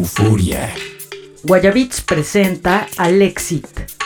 Euforia. Guayabits presenta Alexit.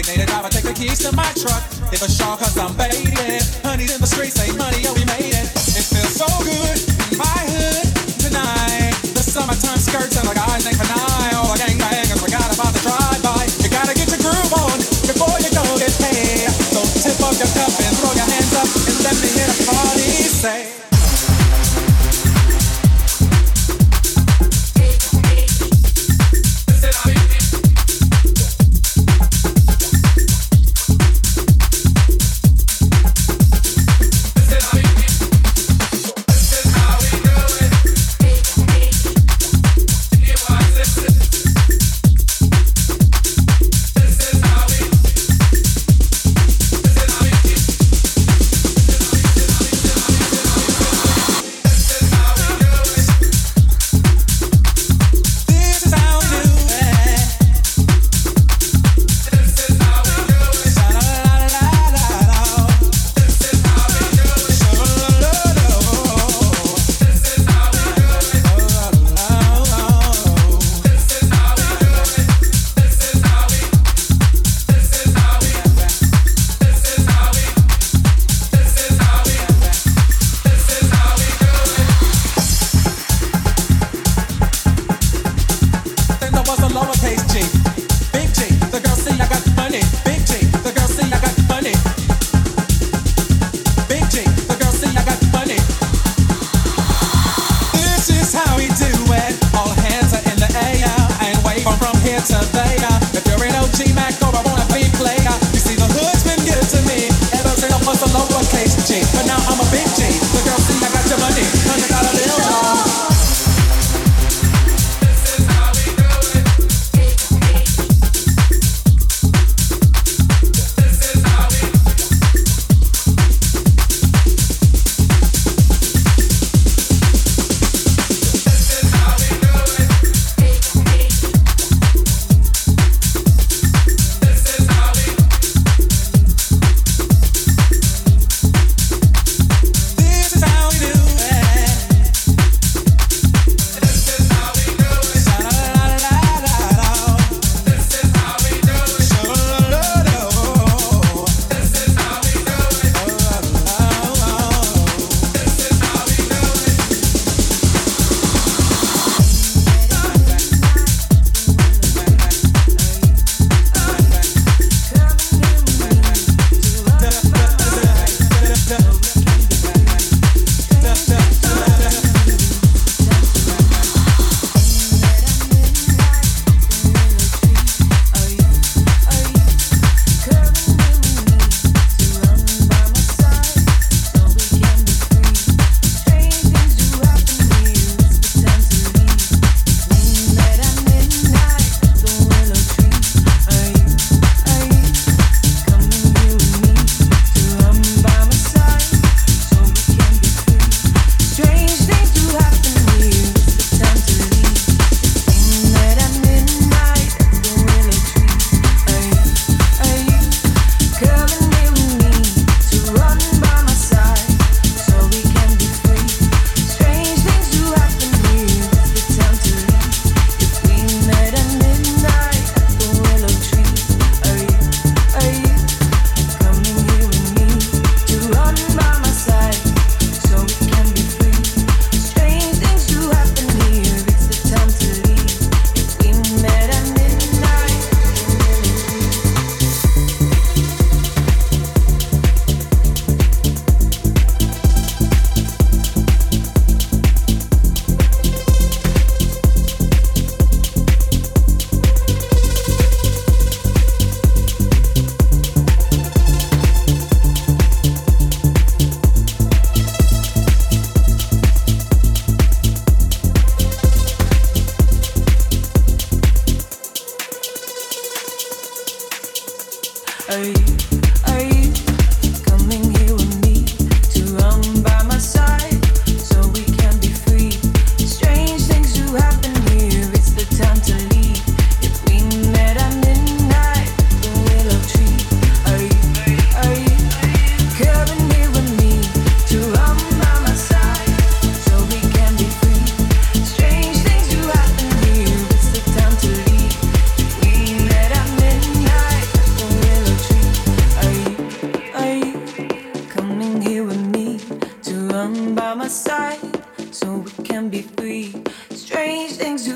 Designated driver, take the keys to my truck. If a shark cause I'm baited. Honey's in the streets, ain't money, oh, we made it. It feels so good.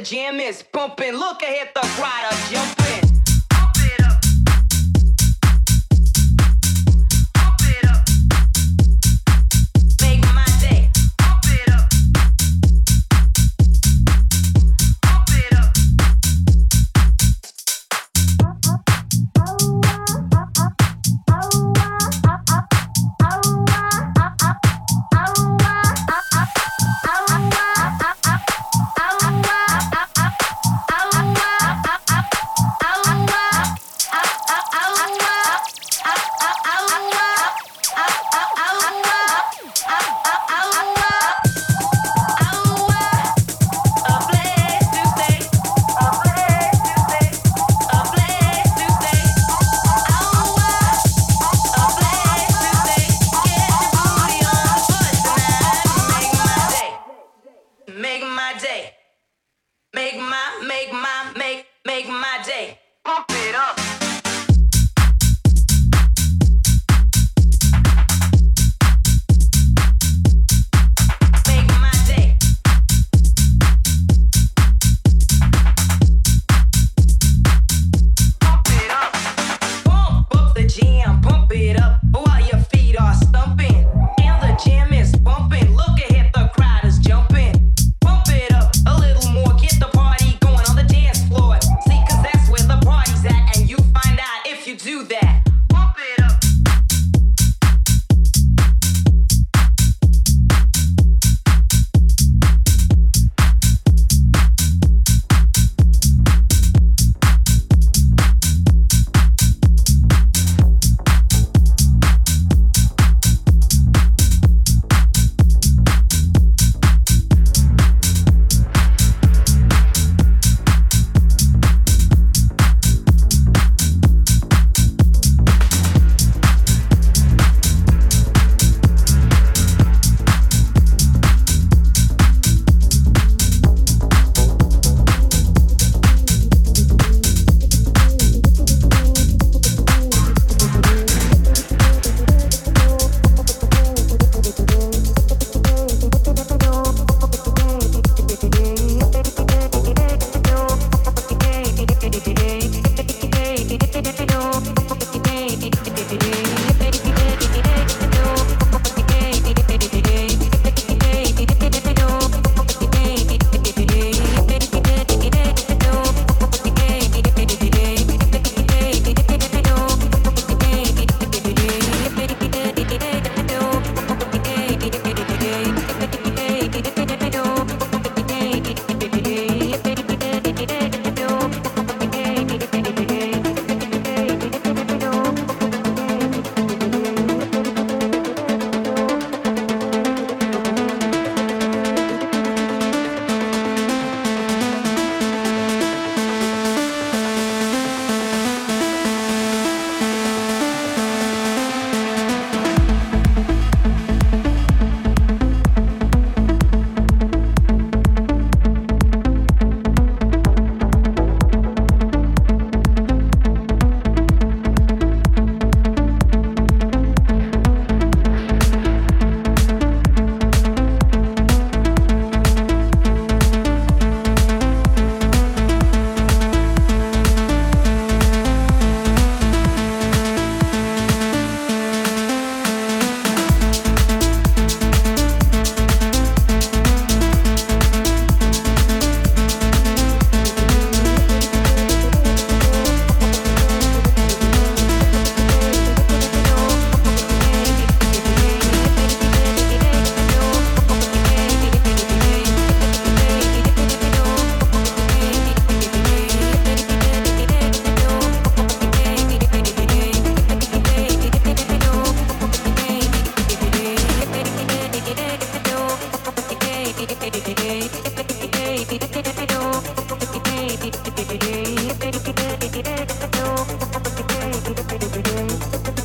the jam is pumping. Look ahead, the crowd are jumping. Make my Thank you.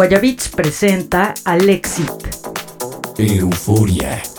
Guayabits presenta Alexit. Euforia.